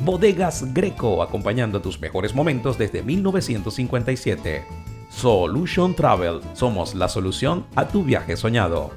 Bodegas Greco, acompañando tus mejores momentos desde 1957. Solution Travel, somos la solución a tu viaje soñado.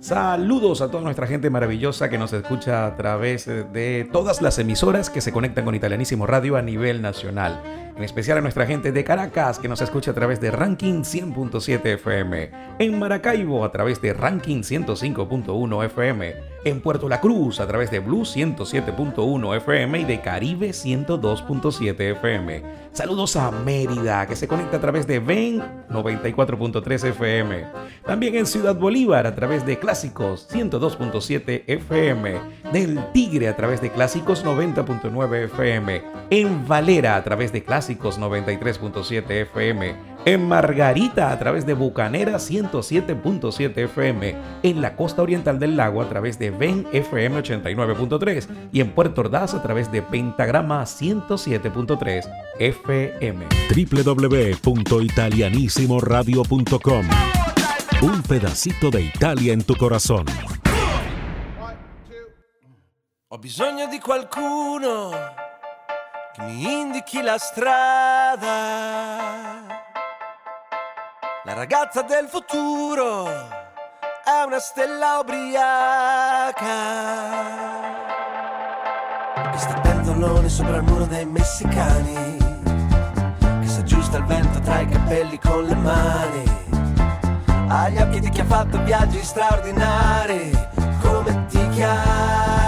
Saludos a toda nuestra gente maravillosa que nos escucha a través de todas las emisoras que se conectan con Italianísimo Radio a nivel nacional. En especial a nuestra gente de Caracas que nos escucha a través de Ranking 100.7 FM. En Maracaibo a través de Ranking 105.1 FM en Puerto La Cruz a través de Blue 107.1 FM y de Caribe 102.7 FM. Saludos a Mérida, que se conecta a través de Ven 94.3 FM. También en Ciudad Bolívar a través de Clásicos 102.7 FM. Del Tigre a través de Clásicos 90.9 FM. En Valera a través de Clásicos 93.7 FM en Margarita a través de Bucanera 107.7 FM, en la costa oriental del lago a través de Ven FM 89.3 y en Puerto Ordaz a través de Pentagrama 107.3 FM. www.italianissimoradio.com Un pedacito de Italia en tu corazón. Ho bisogno di qualcuno che mi indichi la strada. La ragazza del futuro è una stella ubriaca. Che sta pentolone sopra il muro dei messicani. Che si aggiusta il vento tra i capelli con le mani. Ha gli occhi di chi ha fatto viaggi straordinari come ti chiami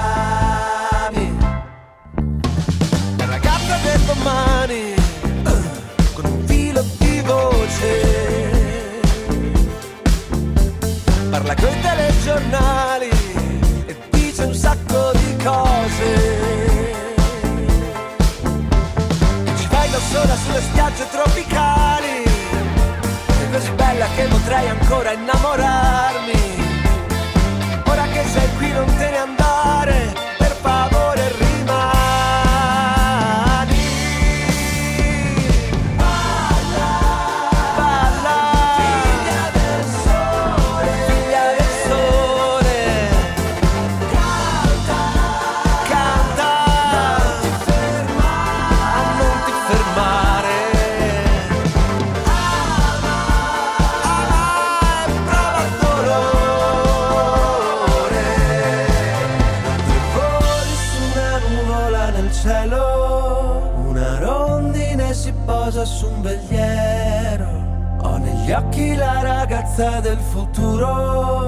parla coi telegiornali e dice un sacco di cose. Ci vai da sola sulle spiagge tropicali, è così bella che potrei ancora innamorarmi. Del futuro,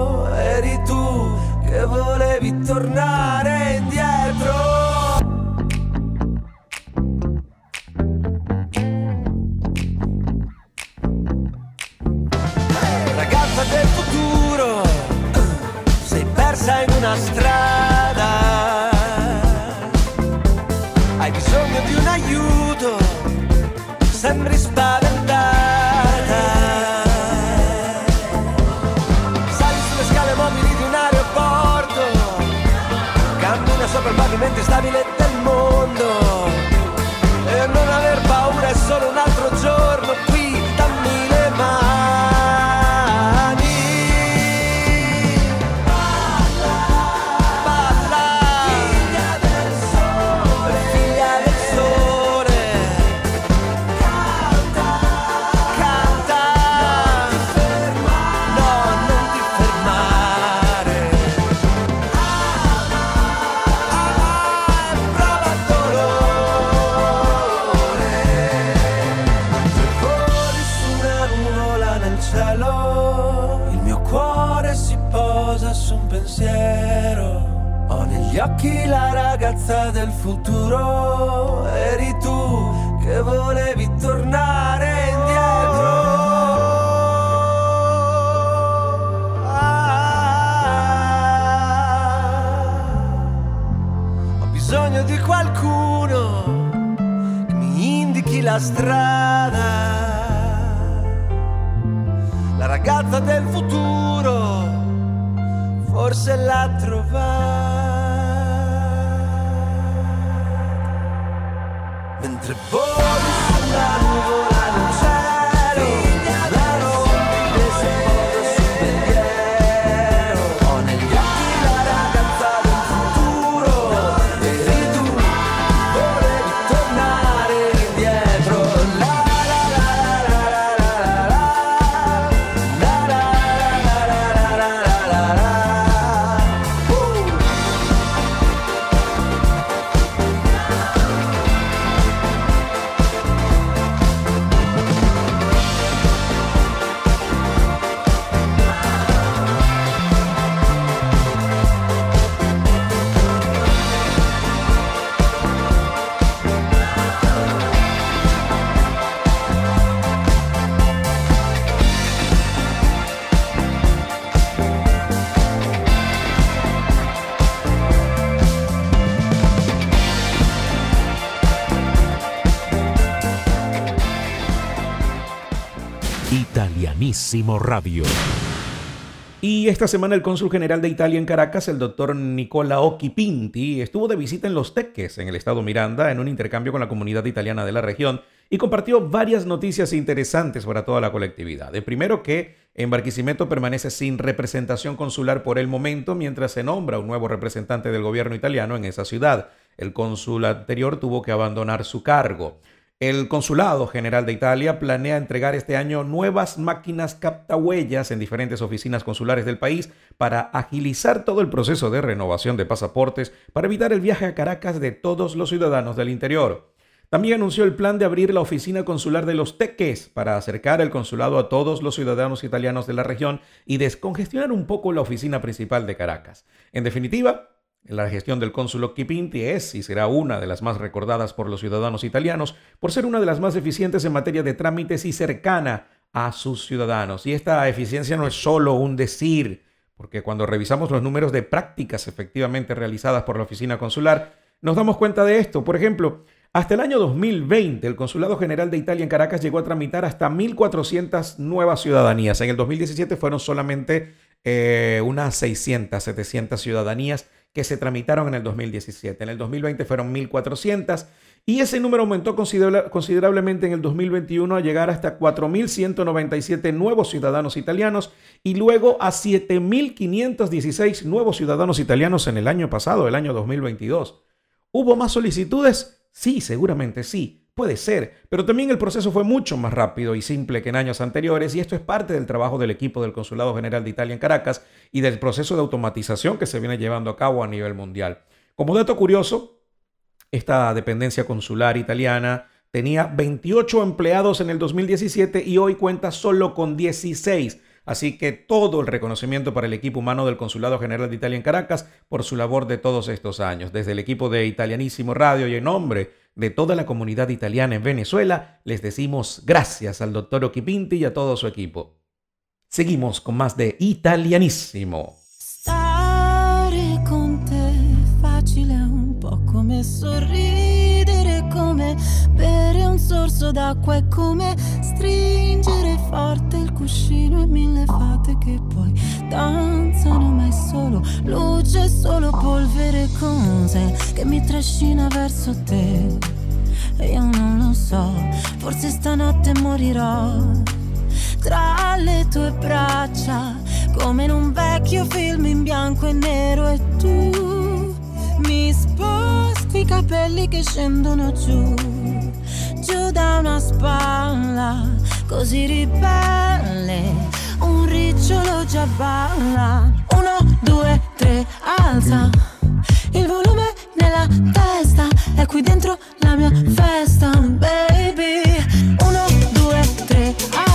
futuro, Radio. Y esta semana el cónsul general de Italia en Caracas, el doctor Nicola Pinti, estuvo de visita en Los Teques, en el estado Miranda, en un intercambio con la comunidad italiana de la región y compartió varias noticias interesantes para toda la colectividad. De primero que en Barquisimeto permanece sin representación consular por el momento mientras se nombra un nuevo representante del gobierno italiano en esa ciudad. El cónsul anterior tuvo que abandonar su cargo. El Consulado General de Italia planea entregar este año nuevas máquinas captahuellas en diferentes oficinas consulares del país para agilizar todo el proceso de renovación de pasaportes para evitar el viaje a Caracas de todos los ciudadanos del interior. También anunció el plan de abrir la oficina consular de los Teques para acercar el consulado a todos los ciudadanos italianos de la región y descongestionar un poco la oficina principal de Caracas. En definitiva, la gestión del cónsul Kipinti es y será una de las más recordadas por los ciudadanos italianos por ser una de las más eficientes en materia de trámites y cercana a sus ciudadanos. Y esta eficiencia no es solo un decir, porque cuando revisamos los números de prácticas efectivamente realizadas por la oficina consular, nos damos cuenta de esto. Por ejemplo, hasta el año 2020, el Consulado General de Italia en Caracas llegó a tramitar hasta 1.400 nuevas ciudadanías. En el 2017 fueron solamente eh, unas 600, 700 ciudadanías que se tramitaron en el 2017. En el 2020 fueron 1.400 y ese número aumentó considerablemente en el 2021 a llegar hasta 4.197 nuevos ciudadanos italianos y luego a 7.516 nuevos ciudadanos italianos en el año pasado, el año 2022. ¿Hubo más solicitudes? Sí, seguramente sí. Puede ser, pero también el proceso fue mucho más rápido y simple que en años anteriores y esto es parte del trabajo del equipo del Consulado General de Italia en Caracas y del proceso de automatización que se viene llevando a cabo a nivel mundial. Como dato curioso, esta dependencia consular italiana tenía 28 empleados en el 2017 y hoy cuenta solo con 16 Así que todo el reconocimiento para el equipo humano del Consulado General de Italia en Caracas por su labor de todos estos años. Desde el equipo de Italianísimo Radio y en nombre de toda la comunidad italiana en Venezuela, les decimos gracias al doctor Oquipinti y a todo su equipo. Seguimos con más de Italianísimo. Sorso d'acqua è come stringere forte il cuscino e mille fate che poi danzano ma è solo luce, solo polvere cose che mi trascina verso te. E io non lo so, forse stanotte morirò tra le tue braccia come in un vecchio film in bianco e nero e tu mi sposti i capelli che scendono giù giù da una spalla. Così ribelle un ricciolo già balla. Uno, due, tre, alza. Il volume nella testa è qui dentro la mia festa baby. Uno, due, tre, alza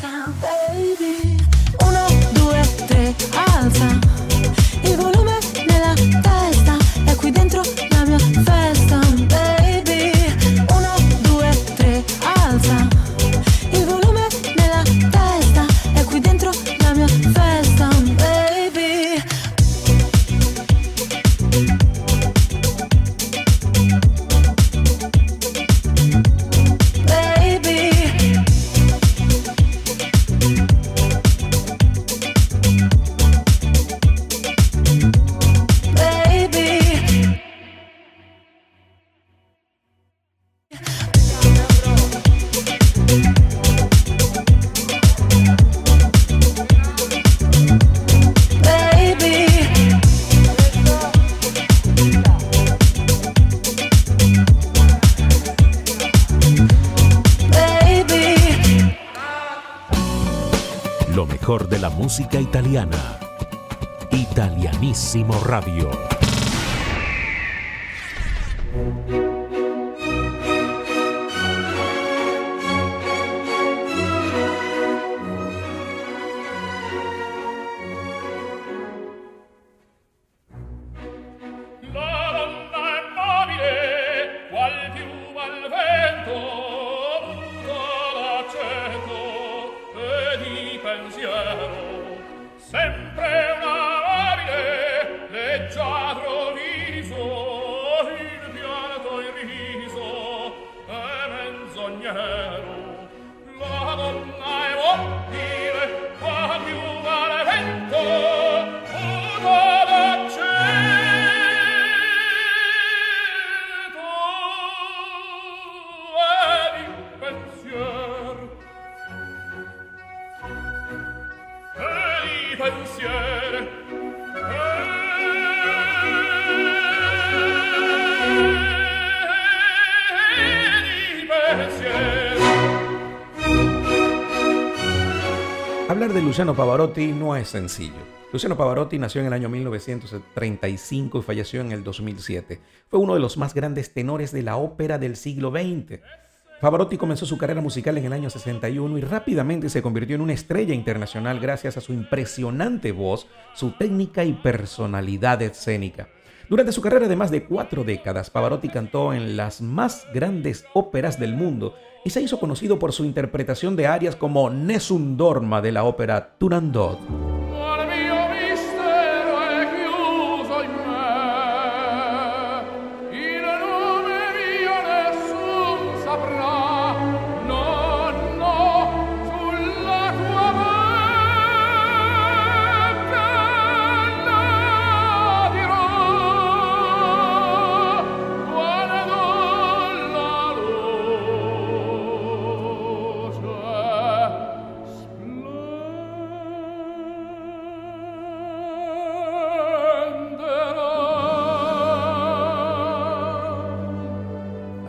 sound. Música italiana. Italianísimo Radio. Menzognero. La Luciano Pavarotti no es sencillo. Luciano Pavarotti nació en el año 1935 y falleció en el 2007. Fue uno de los más grandes tenores de la ópera del siglo XX. Pavarotti comenzó su carrera musical en el año 61 y rápidamente se convirtió en una estrella internacional gracias a su impresionante voz, su técnica y personalidad escénica. Durante su carrera de más de cuatro décadas, Pavarotti cantó en las más grandes óperas del mundo y se hizo conocido por su interpretación de arias como Nessun Dorma de la ópera Turandot.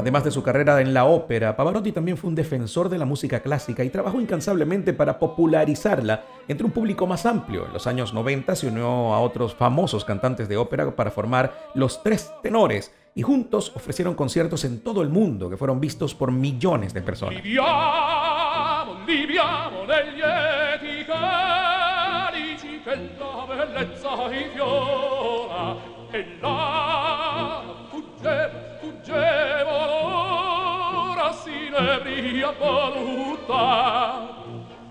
Además de su carrera en la ópera, Pavarotti también fue un defensor de la música clásica y trabajó incansablemente para popularizarla entre un público más amplio. En los años 90 se unió a otros famosos cantantes de ópera para formar Los Tres Tenores y juntos ofrecieron conciertos en todo el mundo que fueron vistos por millones de personas. mia voluttà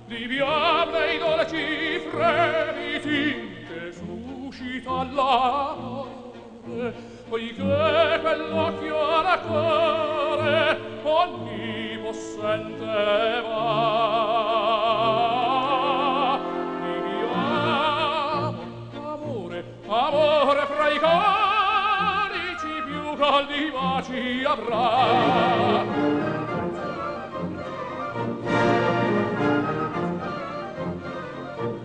di viable in dolci fremiti che suscita l'amore. Poiché quell'occhio alla cuore ogni possente va. Di viable amore amore fra i cori colivaci avrà.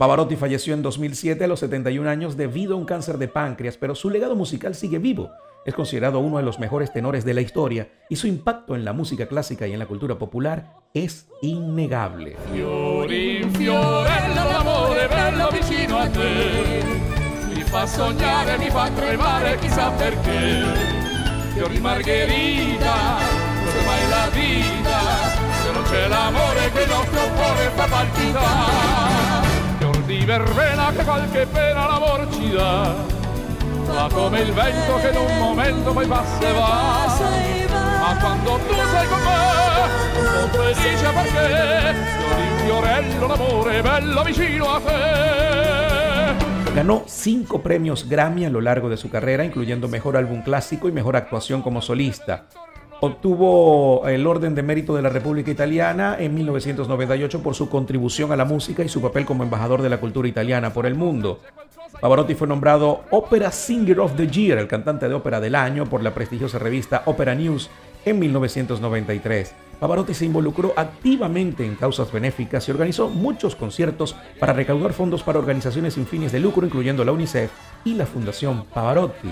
Pavarotti falleció en 2007 a los 71 años debido a un cáncer de páncreas, pero su legado musical sigue vivo. Es considerado uno de los mejores tenores de la historia y su impacto en la música clásica y en la cultura popular es innegable. Margherita, la vita Se non c'è l'amore che nostro verbena che qualche pena l'amor ci dà Ma come il vento che in un momento poi passa e va. Ma quando tu sei con me sono felice perché fiori in fiorello l'amore bello vicino a te Ganó cinco premios Grammy a lo largo de su carrera, incluyendo Mejor Álbum Clásico y Mejor Actuación como Solista. Obtuvo el Orden de Mérito de la República Italiana en 1998 por su contribución a la música y su papel como embajador de la cultura italiana por el mundo. Pavarotti fue nombrado Opera Singer of the Year, el cantante de ópera del año, por la prestigiosa revista Opera News en 1993. Pavarotti se involucró activamente en causas benéficas y organizó muchos conciertos para recaudar fondos para organizaciones sin fines de lucro, incluyendo la UNICEF y la Fundación Pavarotti.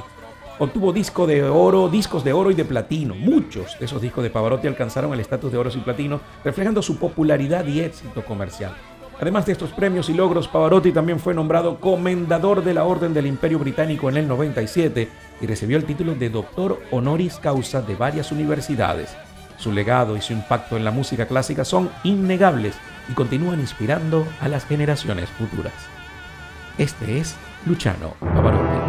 Obtuvo disco de oro, discos de oro y de platino. Muchos de esos discos de Pavarotti alcanzaron el estatus de oro y platino, reflejando su popularidad y éxito comercial. Además de estos premios y logros, Pavarotti también fue nombrado comendador de la Orden del Imperio Británico en el 97 y recibió el título de doctor honoris causa de varias universidades. Su legado y su impacto en la música clásica son innegables y continúan inspirando a las generaciones futuras. Este es Luciano Pavarotti.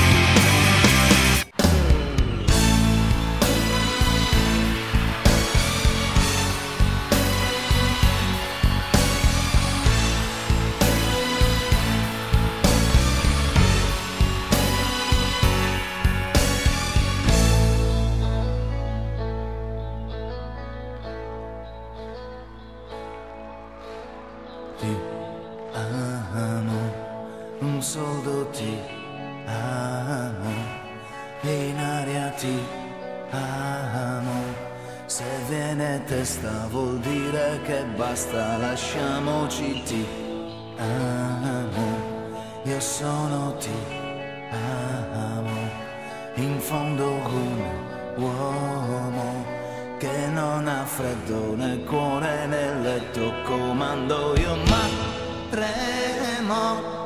In aria ti amo. Se viene testa vuol dire che basta, lasciamoci ti amo, io sono ti amo, in fondo un uomo che non ha freddo nel cuore nel letto. Comando io ma tremo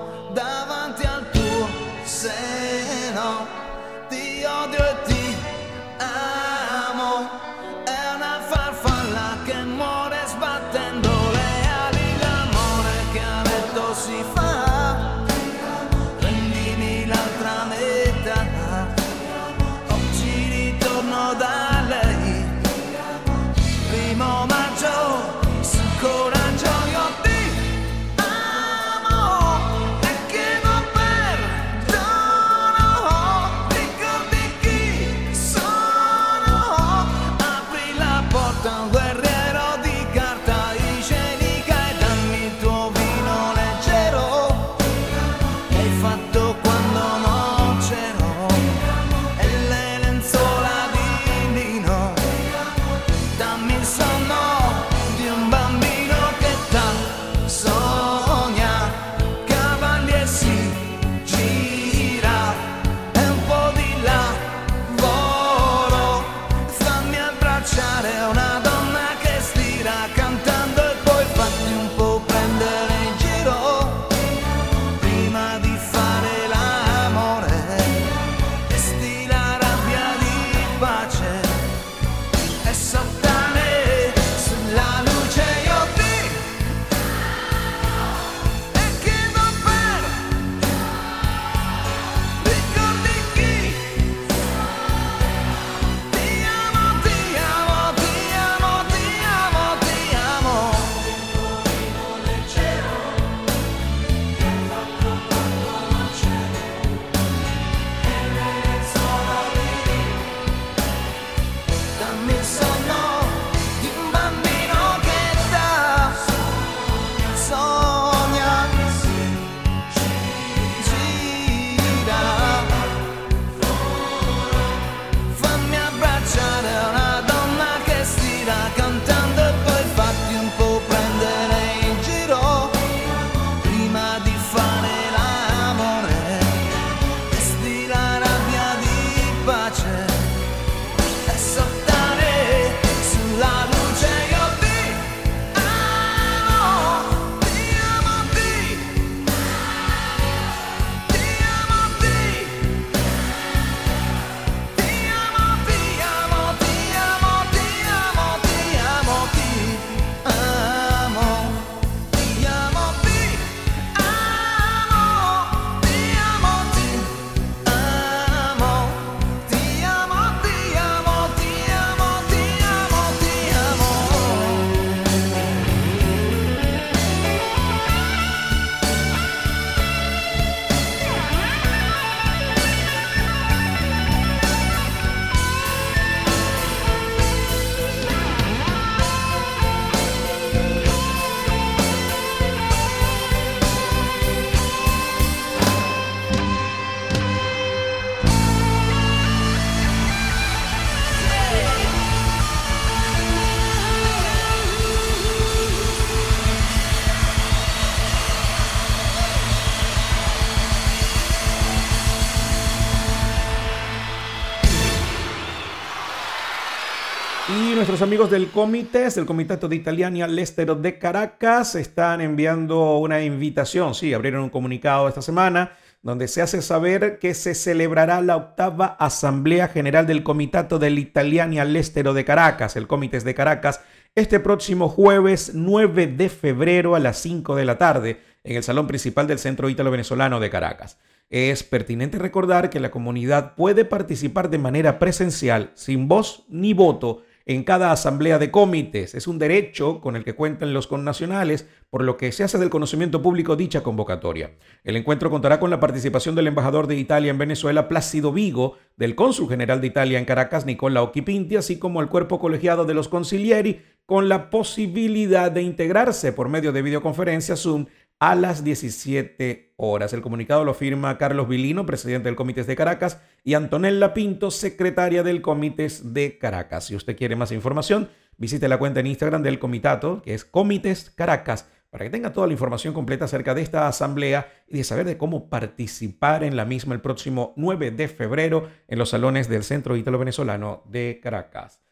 amigos del Comités, del Comitato de Italiani all'Estero de Caracas, están enviando una invitación. Sí, abrieron un comunicado esta semana donde se hace saber que se celebrará la octava Asamblea General del Comitato del Italiani all'Estero de Caracas, el Comités de Caracas, este próximo jueves 9 de febrero a las 5 de la tarde en el salón principal del Centro Ítalo Venezolano de Caracas. Es pertinente recordar que la comunidad puede participar de manera presencial, sin voz ni voto, en cada asamblea de comités. Es un derecho con el que cuentan los connacionales, por lo que se hace del conocimiento público dicha convocatoria. El encuentro contará con la participación del embajador de Italia en Venezuela, Plácido Vigo, del cónsul general de Italia en Caracas, Nicola Occhipinti, así como el cuerpo colegiado de los concilieri, con la posibilidad de integrarse por medio de videoconferencia Zoom a las 17 horas. El comunicado lo firma Carlos Vilino, presidente del Comité de Caracas, y Antonella Pinto, secretaria del Comité de Caracas. Si usted quiere más información, visite la cuenta en Instagram del Comitato, que es Comités Caracas, para que tenga toda la información completa acerca de esta asamblea y de saber de cómo participar en la misma el próximo 9 de febrero en los salones del Centro Ítalo Venezolano de Caracas.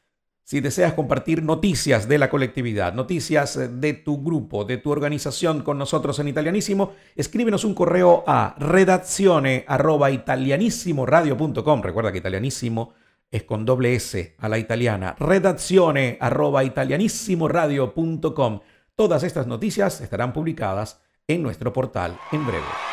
Si deseas compartir noticias de la colectividad, noticias de tu grupo, de tu organización con nosotros en Italianísimo, escríbenos un correo a redazione@italianissimoradio.com. Recuerda que Italianísimo es con doble S a la italiana. redazione@italianissimoradio.com. Todas estas noticias estarán publicadas en nuestro portal en breve.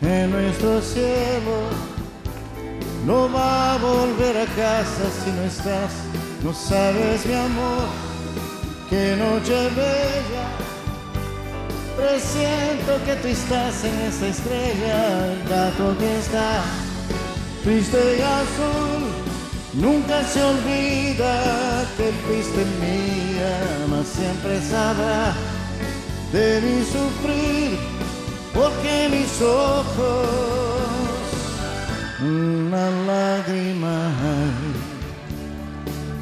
en nuestro cielo. No va a volver a casa si no estás, no sabes mi amor, qué noche bella. Presiento que tú estás en esa estrella, el gato que está triste y azul. Nunca se olvida que fuiste mía, mas siempre sabrá de mi sufrir porque mis ojos una lágrima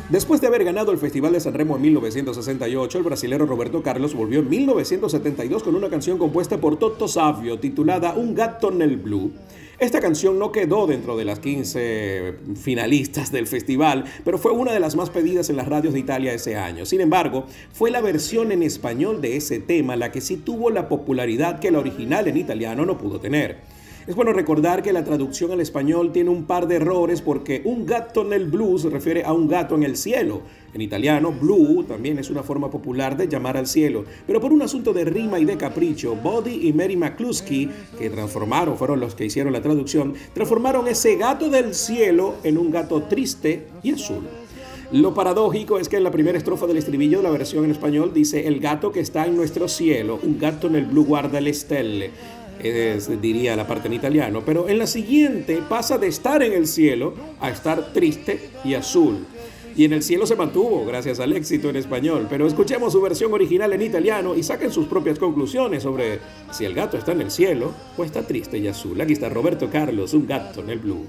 Después de haber ganado el Festival de San Remo en 1968, el brasilero Roberto Carlos volvió en 1972 con una canción compuesta por Toto Savio titulada Un gato nel blue. Esta canción no quedó dentro de las 15 finalistas del festival, pero fue una de las más pedidas en las radios de Italia ese año. Sin embargo, fue la versión en español de ese tema la que sí tuvo la popularidad que la original en italiano no pudo tener. Es bueno recordar que la traducción al español tiene un par de errores porque un gato en el blues se refiere a un gato en el cielo. En italiano, blue también es una forma popular de llamar al cielo, pero por un asunto de rima y de capricho, Body y Mary McCluskey, que transformaron, fueron los que hicieron la traducción, transformaron ese gato del cielo en un gato triste y azul. Lo paradójico es que en la primera estrofa del estribillo de la versión en español dice el gato que está en nuestro cielo, un gato en el blu guarda le stelle es, diría la parte en italiano, pero en la siguiente pasa de estar en el cielo a estar triste y azul. Y en el cielo se mantuvo gracias al éxito en español, pero escuchemos su versión original en italiano y saquen sus propias conclusiones sobre si el gato está en el cielo o está triste y azul. Aquí está Roberto Carlos, un gato en el blue.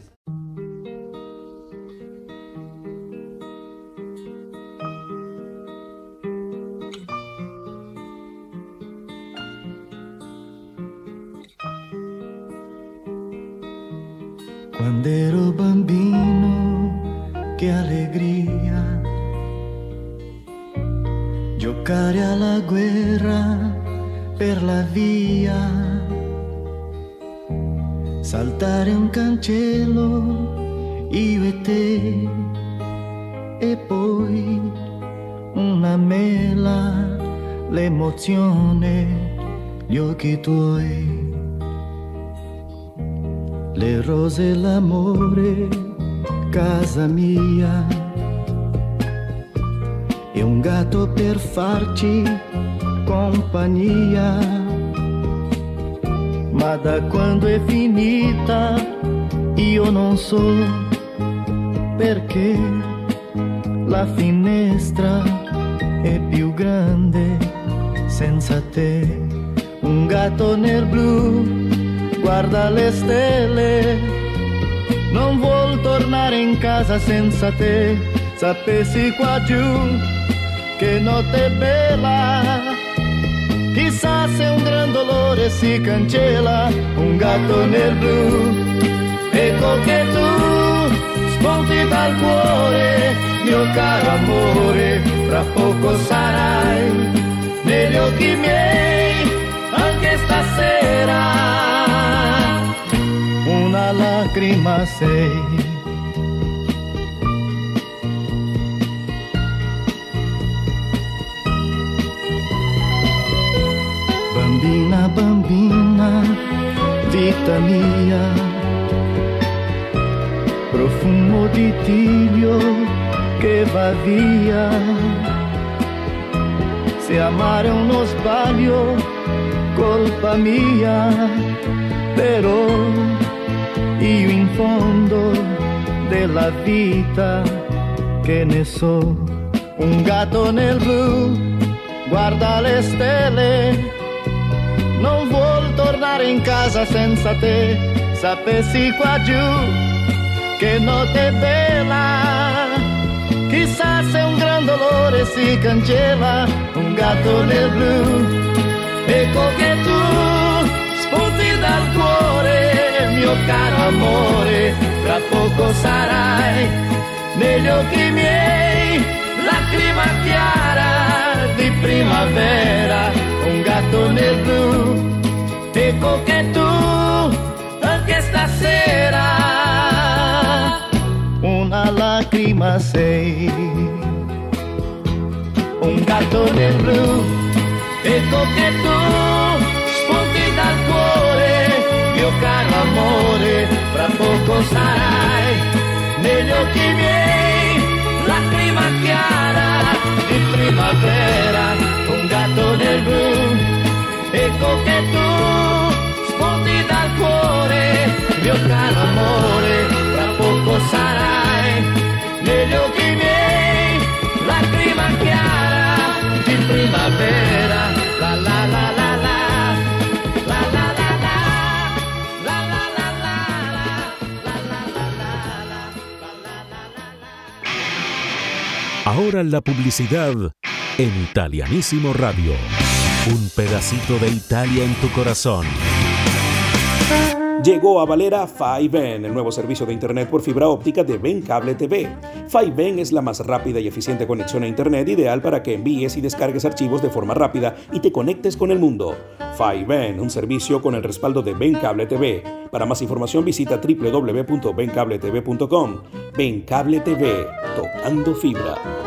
Finestra è più grande senza te. Un gatto nel blu guarda le stelle, non vuol tornare in casa senza te. Sapessi qua giù che notte bella, chissà se un gran dolore si cancella. Un gatto nel blu, ecco che tu spunti dal cuore, mio caro amore, fra poco sarai negli occhi miei anche stasera. Una lacrima sei. Bambina, bambina, vita mia, profumo di tiglio che va via. Se amare è uno sbaglio, colpa mia, però io in fondo della vita che ne so, un gatto nel blu guarda le stelle, non vuol tornare in casa senza te, sapessi qua giù che notte bella, chissà se un gran dolore si cancella, un gatto nel blu, ecco che tu spunti dal cuore, mio caro amore, tra poco sarai negli occhi miei, lacrima chiara di primavera, un gatto nel blu, ecco che tu anche stasera una lacrima sei, un gatto nel blu, ecco che tu spunti dal cuore, mio caro amore, fra poco sarai negli occhi miei, lacrima chiara di primavera, un gatto nel blu, ecco che tu spunti dal cuore, mio caro amore, tra poco sarai Ahora la publicidad en Italianísimo Radio. Un pedacito de Italia en tu corazón. Llegó a Valera 5N, el nuevo servicio de Internet por fibra óptica de Ben Cable TV. 5N es la más rápida y eficiente conexión a Internet ideal para que envíes y descargues archivos de forma rápida y te conectes con el mundo. 5N, un servicio con el respaldo de Ben Cable TV. Para más información visita www.bencabletv.com. Ben Cable TV, tocando fibra.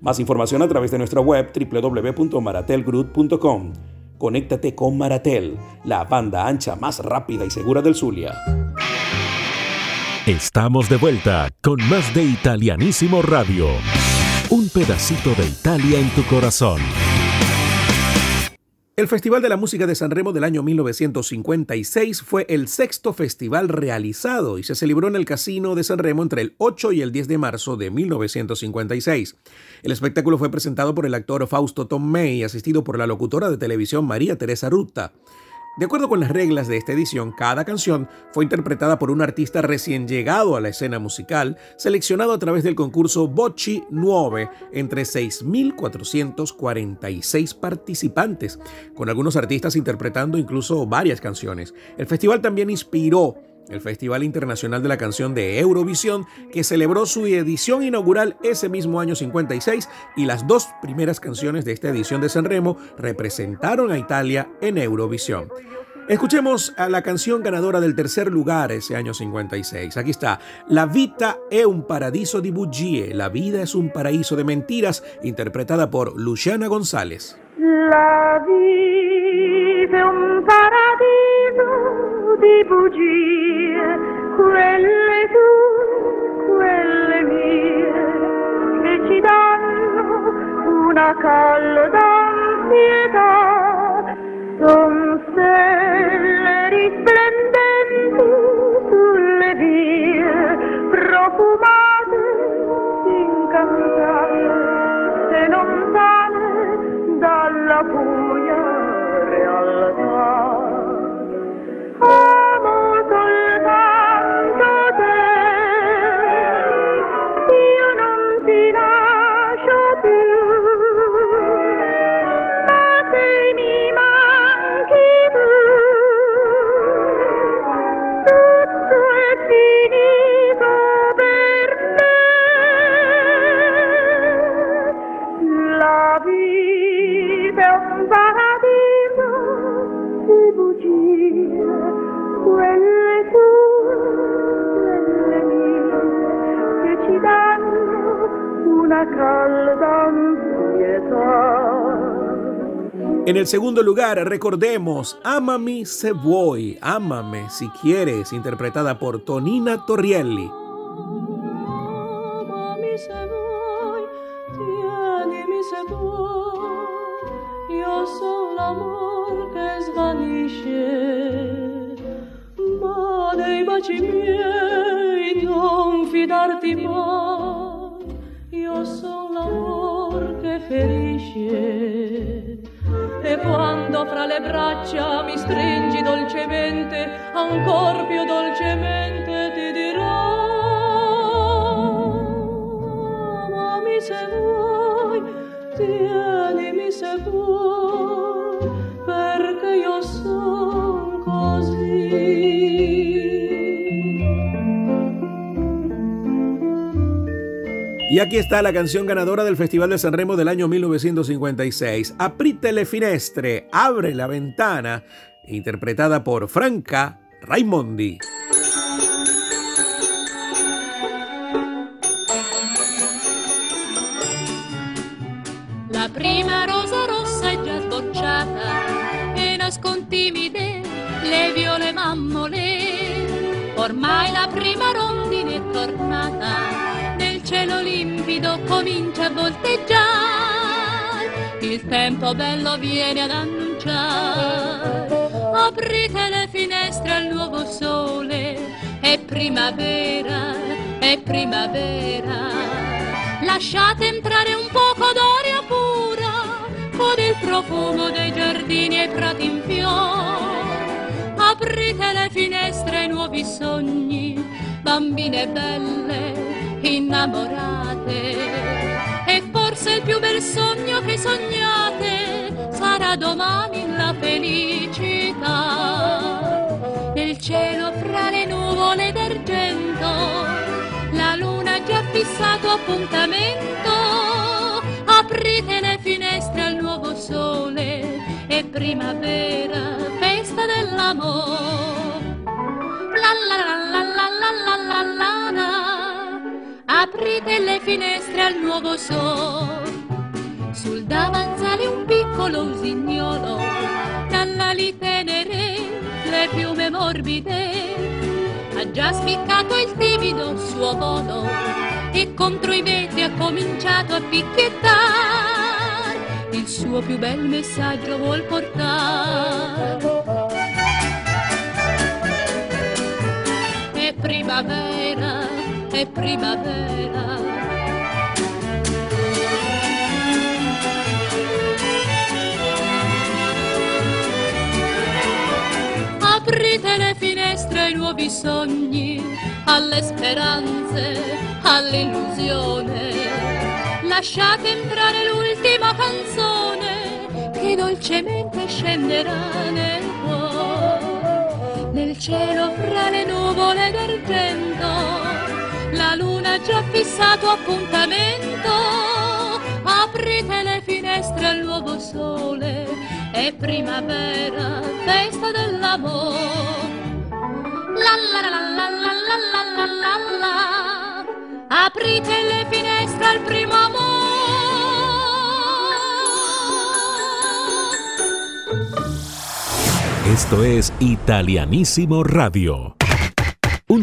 Más información a través de nuestra web www.maratelgroup.com. Conéctate con Maratel, la banda ancha más rápida y segura del Zulia. Estamos de vuelta con más de Italianísimo Radio. Un pedacito de Italia en tu corazón. El Festival de la Música de San Remo del año 1956 fue el sexto festival realizado y se celebró en el Casino de San Remo entre el 8 y el 10 de marzo de 1956. El espectáculo fue presentado por el actor Fausto Tomei, asistido por la locutora de televisión María Teresa Rutta. De acuerdo con las reglas de esta edición, cada canción fue interpretada por un artista recién llegado a la escena musical, seleccionado a través del concurso Bocci 9 entre 6.446 participantes, con algunos artistas interpretando incluso varias canciones. El festival también inspiró el Festival Internacional de la Canción de Eurovisión, que celebró su edición inaugural ese mismo año 56 y las dos primeras canciones de esta edición de Sanremo representaron a Italia en Eurovisión. Escuchemos a la canción ganadora del tercer lugar ese año 56. Aquí está, La vita è un paradiso di bugie, La vida es un paraíso de mentiras, interpretada por Luciana González. La vita è un paradiso di bugie, quelle tue, quelle mie, che ci danno una calda ansietà. Son En el segundo lugar, recordemos Amami se vuoi, Ámame si quieres, interpretada por Tonina Torrielli. Y aquí está la canción ganadora del Festival de Sanremo del año 1956, Aprite le finestre, abre la ventana, interpretada por Franca Raimondi. Limpido comincia a volteggiare. Il tempo bello viene ad annunciare. Aprite le finestre al nuovo sole, è primavera, è primavera. Lasciate entrare un poco d'aria pura con il profumo dei giardini e prati in fiore. Aprite le finestre ai nuovi sogni, bambine belle, innamorate. E forse il più bel sogno che sognate sarà domani la felicità. Nel cielo fra le nuvole d'argento la luna ha già fissato appuntamento. Aprite le finestre al nuovo sole, è primavera, festa dell'amore. La la la la la la la Aprite le finestre al nuovo sole. Sul davanzale un piccolo usignolo, dall'ali tenere le piume morbide ha già spiccato il timido suo volo e contro i vetri ha cominciato a picchiettare. Il suo più bel messaggio vuol portare. È primavera, è primavera. Aprite le finestre ai nuovi sogni, alle speranze, all'illusione. Lasciate entrare l'ultima canzone che dolcemente scenderà nel cuore. Nel cielo fra le nuvole d'argento, la luna ha già fissato appuntamento. Aprite le finestre al nuovo sole, è primavera, festa dell'amore. La la la la la la la la. Aprite le finestre al primo amore. Esto es Italianísimo Radio.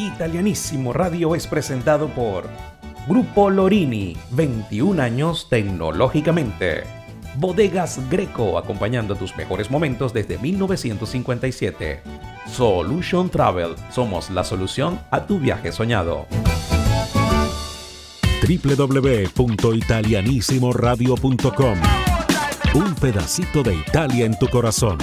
Italianísimo Radio es presentado por Grupo Lorini, 21 años tecnológicamente. Bodegas Greco, acompañando tus mejores momentos desde 1957. Solution Travel, somos la solución a tu viaje soñado. www.italianissimoradio.com Un pedacito de Italia en tu corazón.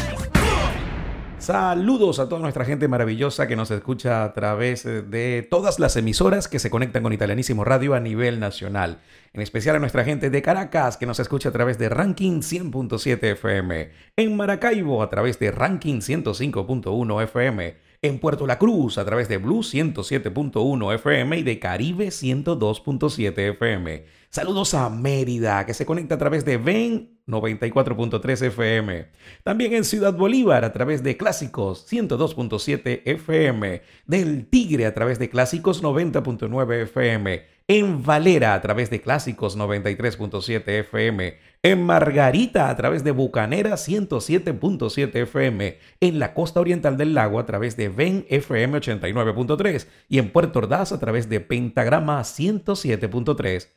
Saludos a toda nuestra gente maravillosa que nos escucha a través de todas las emisoras que se conectan con Italianísimo Radio a nivel nacional. En especial a nuestra gente de Caracas que nos escucha a través de Ranking 100.7 FM. En Maracaibo a través de Ranking 105.1 FM. En Puerto La Cruz a través de Blue 107.1 FM y de Caribe 102.7 FM. Saludos a Mérida que se conecta a través de Ven 94.3 FM. También en Ciudad Bolívar a través de Clásicos 102.7 FM. Del Tigre a través de Clásicos 90.9 FM. En Valera a través de Clásicos 93.7 FM. En Margarita a través de Bucanera 107.7 FM. En la costa oriental del lago a través de Ven FM 89.3. Y en Puerto Ordaz a través de Pentagrama 107.3.